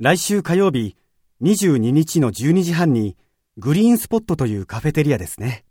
来週火曜日、22日の12時半に、グリーンスポットというカフェテリアですね。